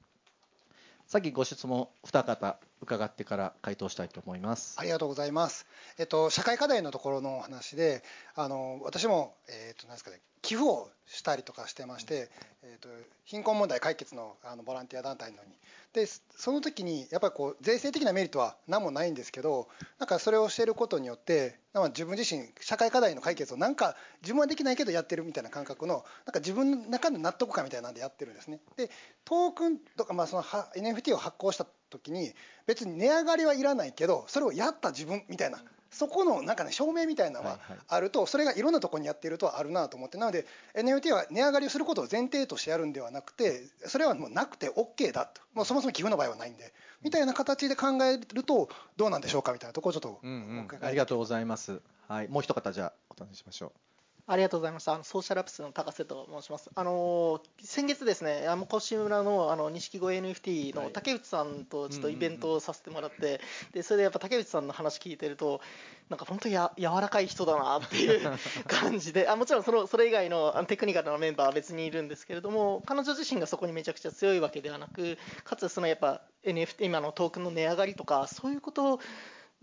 さっきご質問二方。伺ってから回答したいと思いますありがとうございます。えっと社会課題のところのお話で、あの私もえっとなんですかね寄付をしたりとかしてまして、えっと貧困問題解決のあのボランティア団体のに。でその時にやっぱりこう税制的なメリットは何もないんですけど、なんかそれをしていることによって、なんか自分自身社会課題の解決をなんか自分はできないけどやってるみたいな感覚のなんか自分の中の納得感みたいなんでやってるんですね。でトークンとかまあそのは NFT を発行した時に別に値上がりはいらないけどそれをやった自分みたいなそこのなんかね証明みたいなのははいはい。あるとそれがいろんなところにやっているとあるなと思って。なので NFT は値上がりをすることを前提としてやるんではなくてそれはもうなくて OK だと。もうそもそも寄付の場合はないんで。みたいな形で考えるとどうなんでしょうかみたいなところをちょっとうんうん。ありがとうございます。はい、もう一方じゃあお尋ねしましょありがとうございました。あのソーシャルアップスの高瀬と申します。あの先月ですね、山越村のあの錦鯉 NFT はいの竹内さんとちょっとイベントをさせてもらって、う。でそれでやっぱ竹内さんの話聞いてると、なんか本当や柔らかい人だなっていう 感じで、あもちろんそのそれ以外のあのテクニカルなメンバーは別にいるんですけれども、彼女自身がそこにめちゃくちゃ強いわけではなく、かつそのやっぱ NFT 今のトークンの値上がりとかそういうことを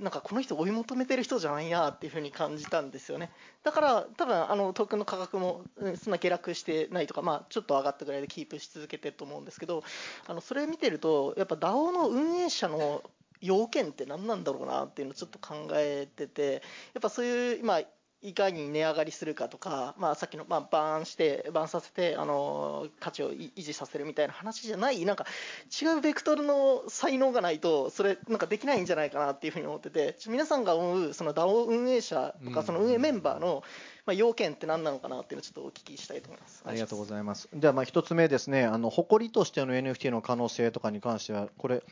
なんかこの人追い求めてる人じゃないなっていうふうに感じたんですよね。だから多分あのトークンの価格もそんな下落してないとか、まあ、ちょっと上がったぐらいでキープし続けてると思うんですけどあのそれ見てるとやっぱ DAO の運営者の要件って何なんだろうなっていうのをちょっと考えててやっぱそういう今いかに値上がりするかとか、まあ、さっきの、まあ、バーンしてバーンさせてあの価値を維持させるみたいな話じゃないなんか違うベクトルの才能がないとそれなんかできないんじゃないかなっていうふうに思ってて皆さんが思うその DAO 運営者とうんかその運営メンバーの、まあ、要件って何なのかなっていうのをちょっとお聞きしたいと思います。ありがとうごいざいます。ではまあ一つ目ですね、あの誇りとしての NFT の可能性とかに関してはこれ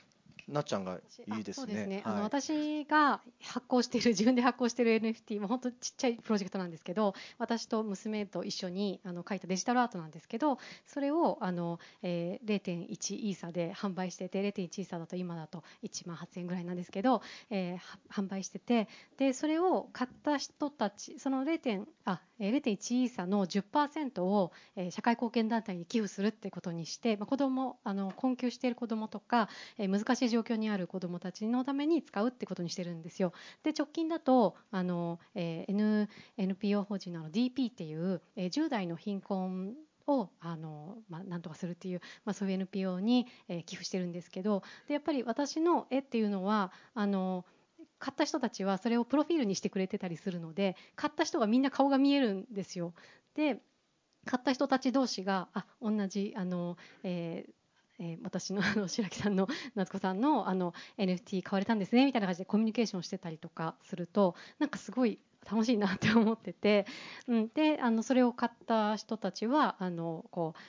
なっちゃんがいいですあそうですねね。。あのはい私が発行している自分で発行している NFT も本当ちっちゃいプロジェクトなんですけど、私と娘と一緒にあの書いたデジタルアートなんですけど、それをあの、えー、0.1イーサで販売してて、0.1イーサだと今だと1万8000円ぐらいなんですけど、えーは販売してて、でそれを買った人たち、その 0. あえー0.1イーサの10%を、えー社会貢献団体に寄付するってことにして、まあ、子供あの困窮している子供とか、えー難しい状状況にある子どもたちのために使うってことにしてるんですよ。で直近だとあの、えー N NPO 法人の DP っていう、えー10代の貧困をあの、まあ、なんとかするっていう、まあ、そういう NPO に、えー寄付してるんですけどでやっぱり私の絵っていうのはあの買った人たちはそれをプロフィールにしてくれてたりするので買った人がみんな顔が見えるんですよ。で買った人たち同士があ同じあの、えーえー私のあの白木さんの夏子さんのあの NFT 買われたんですねみたいな感じでコミュニケーションしてたりとかするとなんかすごい楽しいなって思ってて、うん、であのそれを買った人たちはあのこう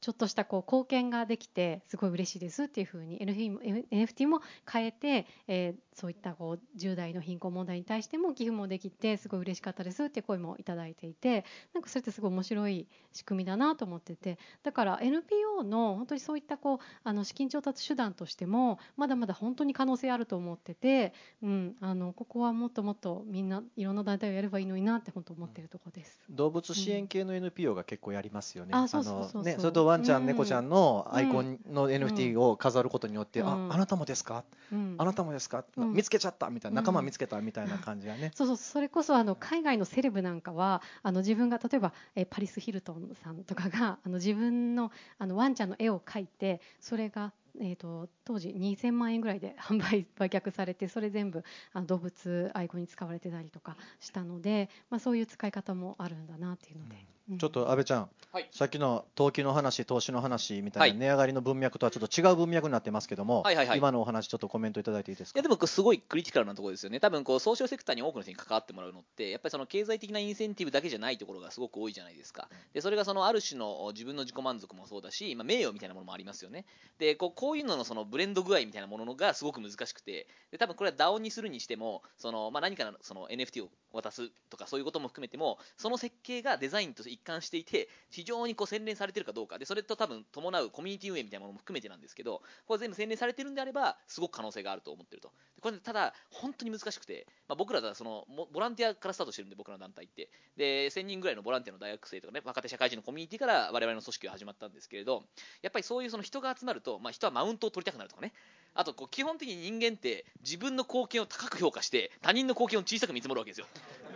ちょっとしたこう貢献ができてすごい嬉しいですっていうふうに NFT も変えて、えそういったこう10代の貧困問題に対しても寄付もできてすごい嬉しかったですっていう声もいただいていてなんかそれってすごい面白い仕組みだなと思ってて。だから NPO の本当にそういったこうあの資金調達手段としてもまだまだ本当に可能性あると思ってて、うん、あのここはもっともっとみんないろんな団体をやればいいのになって本当思ってるところです。動物支援系の NPO が結構やりますよね。あそうそうそうそう。のねそれとワンちゃん、うん猫ちゃんのアイコンの NFT を飾ることによって、うん。ああなたもですか、うん。あなたもですか、うん見つけちゃったみたいな仲間うん見つけたみたいな感じがね。そうそうそれこそあの海外のセレブなんかはあの自分が例えば、えーパリス・ヒルトンさんとかがあの自分のあのワンちゃんの絵を描いてそれが、えー、と当時2000万円ぐらいで 販売売却されてそれ全部あの動物愛護に使われてたりとかしたので、まあ、そういう使い方もあるんだなっていうので、うん。ちょっと安倍ちゃん、はい。さっきの投機の話、投資の話みたいはない。値上がりの文脈とはちょっと違う文脈になってますけども、はいはいはい。今のお話、ちょっとコメントいただいていいですか？いやでもすごいクリティカルなところですよね、多分こうソーシャルセクターに多くの人に関わってもらうのって、やっぱりその経済的なインセンティブだけじゃないところがすごく多いじゃないですか、でそれがそのある種の自分の自己満足もそうだし、まあ、名誉みたいなものもありますよね、でこうこういうののそのブレンド具合みたいなものがすごく難しくて、で多分これは DAO にするにしても、そのまあ、何かのその NFT を渡すとかそういうことも含めても、その設計がデザインと一貫していて、非常にこう洗練されてるかどうかで、それと多分伴うコミュニティ運営みたいなものも含めてなんですけど、これ全部洗練されてるんであれば、すごく可能性があると思ってると。これただ、本当に難しくて、まあ、僕らだそのボランティアからスタートしてるんで、僕らの団体って。で、1000人ぐらいのボランティアの大学生とかね、若手社会人のコミュニティから我々の組織が始まったんですけれど、やっぱりそういうその人が集まると、まあ、人はマウントを取りたくなるとかね、あとこう基本的に人間って自分の貢献を高く評価して他人の貢献を小さく見積もるわけですよ。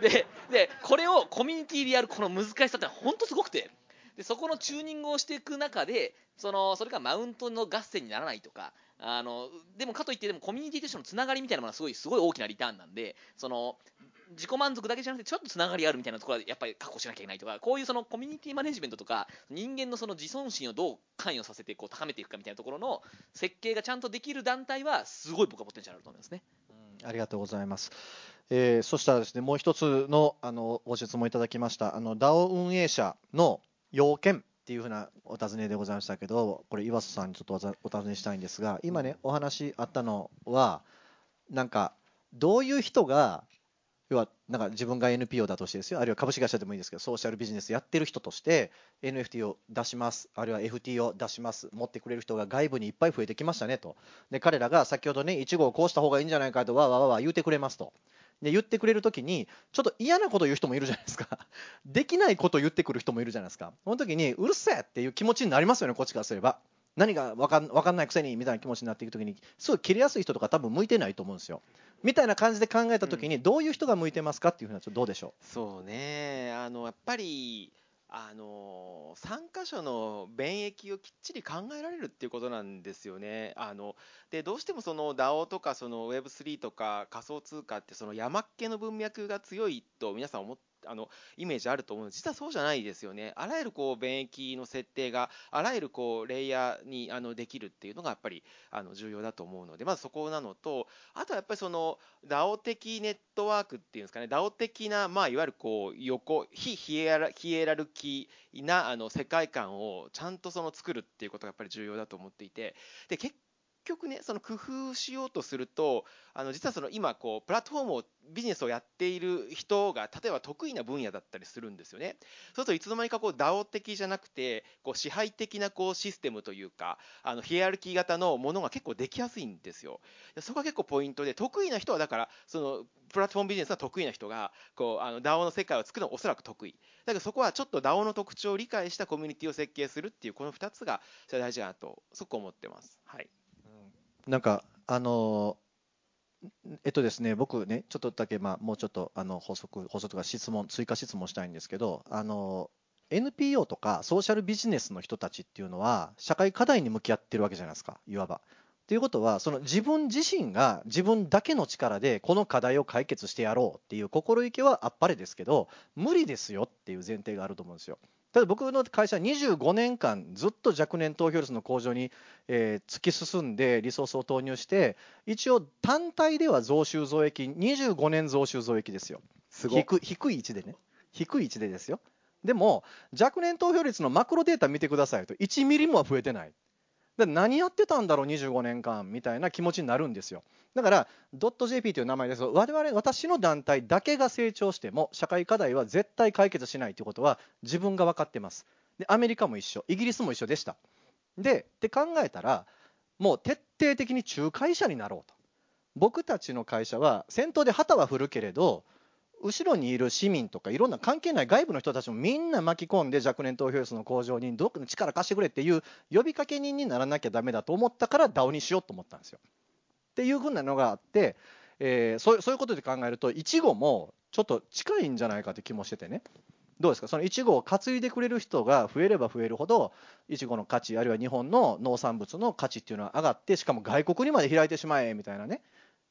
ででこれをコミュニティでやるこの難しさってのは本当すごくて。でそこのチューニングをしていく中でそのそれがマウントの合戦にならないとかあのでもかといってでもコミュニティとしてのつながりみたいなものはすごいすごい大きなリターンなんでその自己満足だけじゃなくてちょっとつながりあるみたいなところはやっぱり確保しなきゃいけないとかこういうそのコミュニティマネジメントとか人間のその自尊心をどう関与させてこう高めていくかみたいなところの設計がちゃんとできる団体はすごい僕はポテンシャルあると思いますね。ありがとうございます。えーそしたらですね、もう一つのあのご質問いただきました、あの DAO 運営者の要件っていうふうなお尋ねでございましたけど、これ、岩瀬さんにちょっとお尋ねしたいんですが、今ね、お話あったのは、なんか、どういう人が、要はなんか自分が NPO だとしてですよ、あるいは株式会社でもいいですけど、ソーシャルビジネスやってる人として、NFT を出します、あるいは FT を出します、持ってくれる人が外部にいっぱい増えてきましたねと。で彼らが先ほどね1号こうした方がいいんじゃないかとわわわわ言ってくれますと。で言ってくれるときにちょっと嫌なこと言う人もいるじゃないですか。できないこと言ってくる人もいるじゃないですか。その時にうるせえっていう気持ちになりますよねこっちからすれば。何が分かん分かんないくせにみたいな気持ちになっていくときにすごい切れやすい人とか多分向いてないと思うんですよ。みたいな感じで考えたときにどういう人が向いてますかっていうふうなちょっとどうでしょそうね。あのやっぱりあの参加者の便益をきっちり考えられるっていうことなんですよね。あのでどうしてもその DAO とかその Web3 とか仮想通貨ってその山っ気の文脈が強いと皆さん思っあのイメージあると思うの。で実はそうじゃないですよね。あらゆるこう便益の設定があらゆるこうレイヤーにあのできるっていうのがやっぱりあの重要だと思うのでまずそこなのとあとはやっぱりその DAO 的ネットワークっていうんですかね。DAO 的なまあいわゆるこう横非ヒエラヒエラルキーなあの世界観をちゃんとその作るっていうことがやっぱり重要だと思っていて。で結局ねその工夫しようとするとあの実はその今こうプラットフォームをビジネスをやっている人が例えば得意な分野だったりするんですよね。そうするといつの間にかこう DAO 的じゃなくてこう支配的なこうシステムというかあのヒエラルキー型のものが結構できやすいんですよ。そこが結構ポイントで得意な人はだからそのプラットフォームビジネスが得意な人がこうあの DAO の世界を作るのはおそらく得意。だけどそこはちょっと DAO の特徴を理解したコミュニティを設計するっていうこの2つが大事だなとすごく思ってます。はい。なんかあのえっとですね、僕ね、ちょっとだけ、まあ、もうちょっとあの補足、補足とか質問、追加質問したいんですけど、あの NPO とかソーシャルビジネスの人たちっていうのは、社会課題に向き合ってるわけじゃないですか、いわば。ということは、その自分自身が自分だけの力でこの課題を解決してやろうっていう心意気はあっぱれですけど、無理ですよっていう前提があると思うんですよ。ただ僕の会社25年間ずっと若年投票率の向上に、えー突き進んでリソースを投入して一応単体では増収増益25年増収増益ですよ。すごい低い低い位置でね。低い位置でですよ。でも若年投票率のマクロデータ見てくださいと1ミリも増えてない。で何やってたんだろう25年間みたいな気持ちになるんですよだからドット .jp という名前ですが我々私の団体だけが成長しても社会課題は絶対解決しないということは自分が分かってます。でアメリカも一緒。イギリスも一緒でした。でって考えたらもう徹底的に仲介者になろうと。僕たちの会社は先頭で旗は振るけれど後ろにいる市民とかいろんな関係ない外部の人たちもみんな巻き込んで若年投票率の向上にどっかの力貸してくれっていう呼びかけ人にならなきゃダメだと思ったから DAO にしようと思ったんですよ。っていうふうなのがあって、えーそうそういうことで考えるといちごもちょっと近いんじゃないかって気もしててね。どうですか？そのいちごを担いでくれる人が増えれば増えるほどいちごの価値あるいは日本の農産物の価値っていうのは上がってしかも外国にまで開いてしまえみたいなね。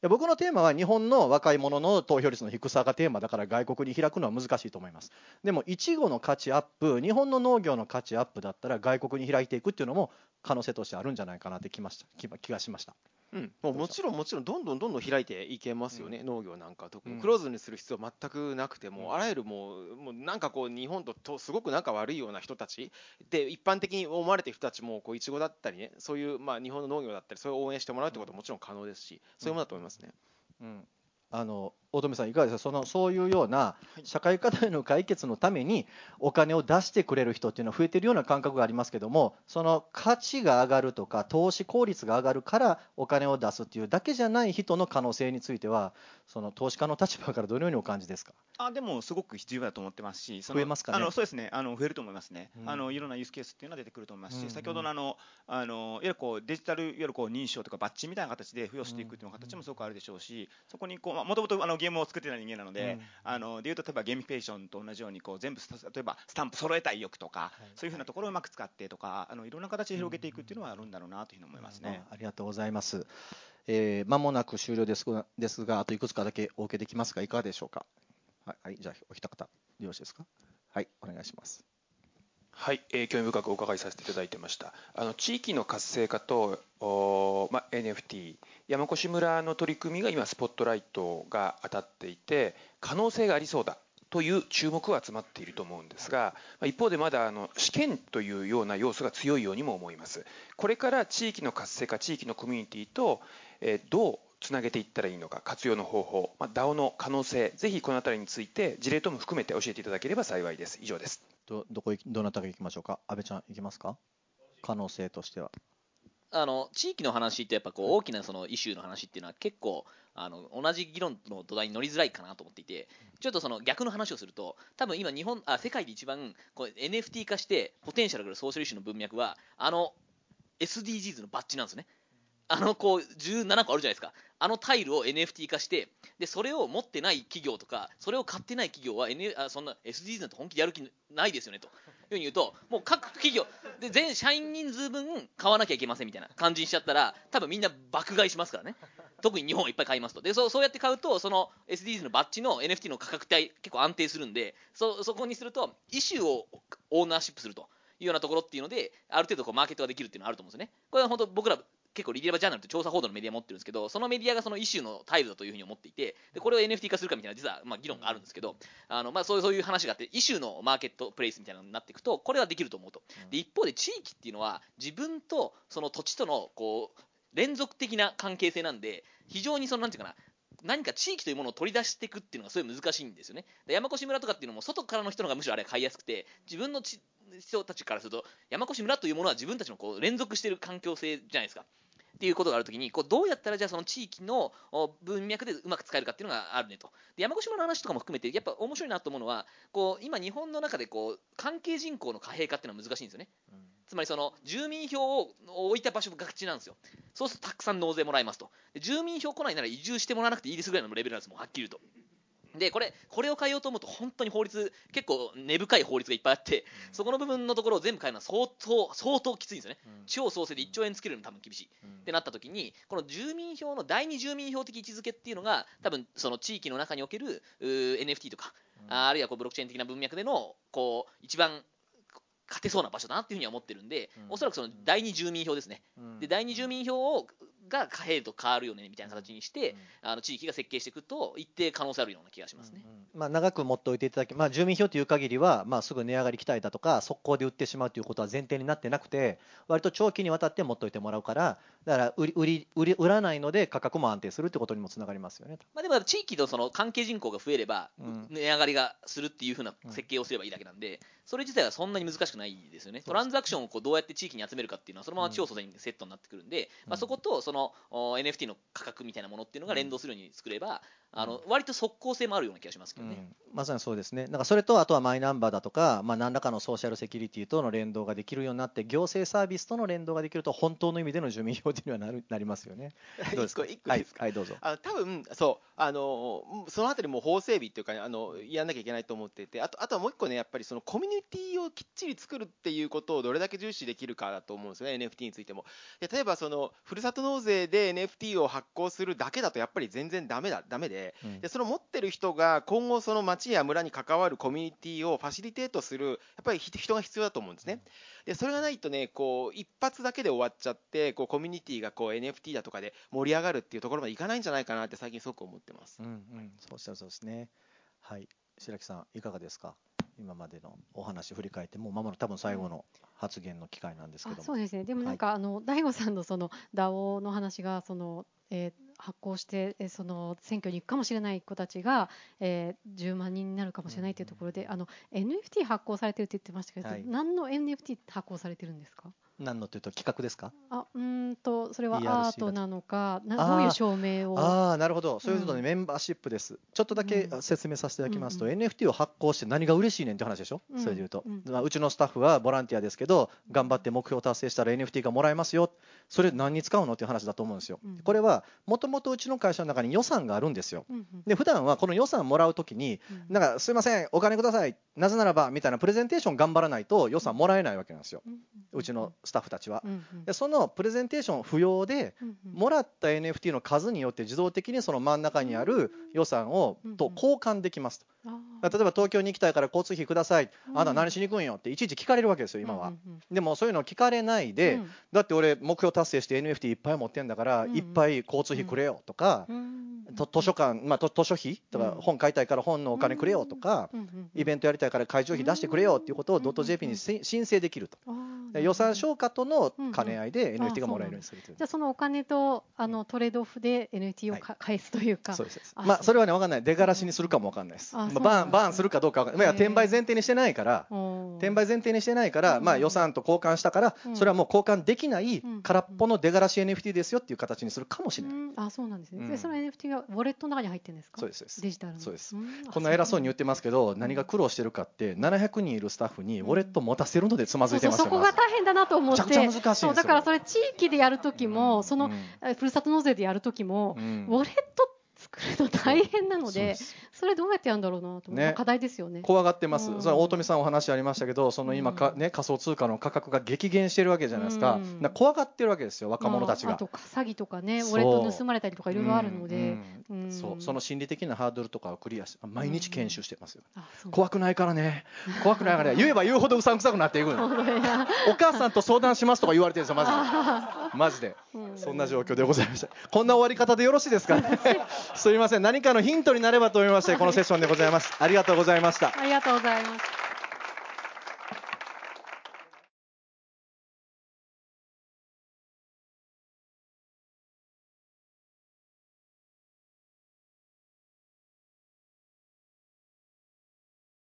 僕のテーマは日本の若い者の投票率の低さがテーマだから外国に開くのは難しいと思います。でもいちごの価値アップ日本の農業の価値アップだったら外国に開いていくっていうのも可能性としてあるんじゃないかなって気ました気がしました。うん、もうもちろん、もちろん、どんどんどんどん開いていけますよね、農業なんか、特うんにクローズにする必要は全くなくて、もうんうあらゆるもう、もうなんかこう、日本ととすごく仲悪いような人たち、で一般的に思われている人たちも、こういちごだったりね、そういう、まあ、日本の農業だったり、それを応援してもらうってことはもちろん可能ですし、そういうものだと思いますね。うん、あの大留さん、いかがですか？その、そういうような社会課題の解決のためにお金を出してくれる人っていうのは増えてるような感覚がありますけども、その価値が上がるとか、投資効率が上がるからお金を出すっていうだけじゃない人の可能性については、その投資家の立場からどのようにお感じですか？あでもすごく必要だと思ってますし、増えますかね？あのそうですね、あの増えると思いますね、うん。あのいろんなユースケースっていうのは出てくると思いますし、うん先ほどのあのあのいわゆるこうデジタルいわゆるこう認証とかバッジみたいな形で付与していくという形もすごくあるでしょうし、そこにこうもともとあのゲームを作ってた人間なので、うんあのでいうと例えばゲーミフィケーションと同じようにこう全部例えばスタンプ揃えたい欲とか、そういうふうなところをうまく使ってとか、あのいろんな形で広げていくっていうのはあるんだろうなというふうに思いますね。あありがとうございます。えー、間もなく終了ですがですが、あといくつかだけお受けできますが、いかがでしょうか？はい、はい、じゃあ、お一方、よろしいですか？はい、お願いします。はい、えー興味深くお伺いさせていただいてました。あの地域の活性化と、おま、NFT、山越村の取り組みが今、スポットライトが当たっていて、可能性がありそうだという注目が集まっていると思うんですが、一方でまだあの試験というような要素が強いようにも思います。これから地域の活性化、地域のコミュニティと、えどうつなげていったらいいのか、活用の方法、まあ、DAO の可能性、ぜひこのあたりについて、事例とも含めて教えていただければ幸いです。以上です。どどこ行きどなたが行きましょうか？安倍ちゃん行きますか？可能性としては。あの地域の話ってやっぱこう大きなそのイシューの話っていうのは結構あの同じ議論の土台に乗りづらいかなと思っていてちょっとその逆の話をすると多分今日本あ世界で一番こう NFT 化してポテンシャルがあるソーシャルイシューの文脈はあの SDGs のバッジなんですねあのこう17個あるじゃないですか。あのタイルを NFT 化してでそれを持ってない企業とかそれを買ってない企業は、N、あそんな SDGs なんて本気でやる気ないですよねと。いうふうに言うともう各企業で全社員人数分買わなきゃいけませんみたいな感じにしちゃったら多分みんな爆買いしますからね。特に日本はいっぱい買いますと。でそうそうやって買うとその SDGs のバッジの NFT の価格帯結構安定するんでそそこにするとイシューをオーナーシップするというようなところっていうのである程度こうマーケットができるっていうのはあると思うんですよね。これは本当僕ら結構リディアバジャーナルって調査報道のメディア持ってるんですけどそのメディアがそのイシューのタイルだというふうに思っていてでこれを NFT 化するかみたいな実はまあ議論があるんですけどあのまあそういうそういう話があってイシューのマーケットプレイスみたいなのになっていくとこれはできると思うと。で一方で地域っていうのは自分とその土地とのこう連続的な関係性なんで非常にそのなんていうかな何か地域というものを取り出していくっていうのがすごい難しいんですよね。で山越村とかっていうのも外からの人の方がむしろあれ買いやすくて自分のち人たちからすると山越村というものは自分たちのこう連続している環境性じゃないですかっていうことがあるときにこうどうやったらじゃあその地域のお文脈でうまく使えるかっていうのがあるねと。で山越村の話とかも含めてやっぱ面白いなと思うのはこう今日本の中でこう関係人口の貨幣化っていうのは難しいんですよね。つまりその住民票を置いた場所がちなんですよ。そうするとたくさん納税もらえますと。で住民票来ないなら移住してもらわなくていいですぐらいのレベルなんですもうはっきり言うとでこれこれを変えようと思うと本当に法律結構根深い法律がいっぱいあって、そこの部分のところを全部変えるのは相当相当きついんですよね、地方創生で1兆円つけるの多分厳しい、ってなった時にこの住民票の第二住民票的位置づけっていうのが多分その地域の中における NFT とか、ああるいはこうブロックチェーン的な文脈でのこう一番勝てそうな場所だなっていうふうには思ってるんで、おそらくその第二住民票ですね、で第二住民票をが貨幣と変わるよねみたいな形にして、あの地域が設計していくと一定可能性あるような気がしますね。まあ、長く持っておいていただき、まあ、住民票という限りは、まあ、すぐ値上がり期待だとか、速攻で売ってしまうということは前提になってなくて、割と長期にわたって持っておいてもらうから、だから売り売り売り売らないので価格も安定するってことにもつながりますよね。まあ、でも地域のその関係人口が増えれば、うん。値上がりがするっていう風な設計をすればいいだけなんで、それ自体はそんなに難しくないですよね、トランザクションをこうどうやって地域に集めるかっていうのは、そのまま地方創生にセットになってくるんで、まあ、そことそのの NFT の価格みたいなものっていうのが連動するように作れば、あの割と即効性もあるような気がしますけどね。うんまさにそうですね、なんかそれとあとはマイナンバーだとか、まあ、何らかのソーシャルセキュリティとの連動ができるようになって、行政サービスとの連動ができると、本当の意味での住民票というのはなる なりますよね。どうですか？一個ですか？はい、どうぞ。あの多分そうあのそのあたりも法整備っていうかあのやんなきゃいけないと思っていてあとあとはもう一個ねやっぱりそのコミュニティをきっちり作るっていうことをどれだけ重視できるかだと思うんですよね NFT についてもで例えばそのふるさと納税で NFT を発行するだけだとやっぱり全然ダメだダメでうんでその持ってる人が今後その町や村に関わるコミュニティをファシリテートするやっぱり人人が必要だと思うんですね。でそれがないとねこう一発だけで終わっちゃってこうコミュニティがこう NFT だとかで盛り上がるっていうところまでいかないんじゃないかなって最近すごく思ってます。うんうん、そうしゃるそうですね。はい、白木さん、いかがですか、今までのお話振り返って、もうまもなく多分最後の発言の機会なんですけども。あそうですねでもなんか、あの大悟さんのその DAO の話がその、えー発行して、えーその選挙に行くかもしれない子たちが、えー10万人になるかもしれないというところで、あの NFT 発行されてるって言ってましたけど、はい。何の NFT 発行されてるんですか？何のというと、企画ですか？あうーんとそれはアートなのかなどういう証明を？ああ、なるほど、そういうことね、うん。メンバーシップです。ちょっとだけうん。説明させていただきますと、うんう NFT を発行して何が嬉しいねんって話でしょ、うん。それで言うと、うん。まあ、うちのスタッフはボランティアですけど、頑張って目標達成したら NFT がもらえますよ、それ何に使うのっていう話だと思うんですよ。うん。これは、もともとうちの会社の中に予算があるんですよ。うんうん。で普段はこの予算もらうときに、うん。なんかすいません、お金ください、なぜならばみたいなプレゼンテーション頑張らないと予算もらえないわけなんですよ、うん。うちのスタッフたちは。うんうんでそのプレゼンテーション不要で、うんうんもらった NFT の数によって自動的にその真ん中にある予算をうんと交換できますと。あ例えば東京に行きたいから交通費ください、うん。あなた何しに行くんよっていちいち聞かれるわけですよ、今は。でもそういうの聞かれないで、うん。だって俺、目標達成して NFT いっぱい持ってんだから、いっぱい交通費くれよとか、うん。と図書館、まあ、と図書費？とか、うん。本買いたいから本のお金くれよとか、イベントやりたいから会場費出してくれよっていうことをうんドット JP にせ申請できると。予算消化との兼ね合いで NFT がもらえるようにするというじゃあそのお金とあのトレードオフで NFT をか、返すというかそうですまあそれはね分かんない出がらしにするかも分かんないです、まあ、バーンバーンするかどうかわかい。いや転売前提にしてないから転売前提にしてないから、うんまあ、予算と交換したから、うん。それはもう交換できないうん。空っぽの出がらし NFT ですよっていう形にするかもしれない、うん。あそうなんですね、うん。でその NFT がウォレットの中に入ってるんですか？そうですデジタルの。そうです。こん。な偉そうに言ってますけど、ん何が苦労してるかって、700人いるスタッフにウォレット持たせるのでつまずいてますよ、そうそうそこが大変だなと思って。めちゃくちゃ難しいんですよ。そうだからそれ地域でやるときも、そのふるさと納税でやるときも、うん。ウォレット作るの大変なのでそれどうやってやるんだろうなと思課題ですよね。怖がってます、うん。それは大富さんお話ありましたけど、その今か、うんね、仮想通貨の価格が激減してるわけじゃないですか、怖がってるわけですよ、若者たちが。まああとか詐欺とかねウそう。ォレット盗まれたりとかいろいろあるので、そう。その心理的なハードルとかをクリアし毎日研修してますよ、あそう。怖くないからね。怖くないからね。言えば言うほどうさんくさくなっていくの お母さんと相談しますとか言われてるんですよマジでマジで。うん。そんな状況でございました。こんな終わり方でよろしいですか すいません。何かのヒントになればと思いましてこのセッションでございます。ありがとうございました。ありがとうございます。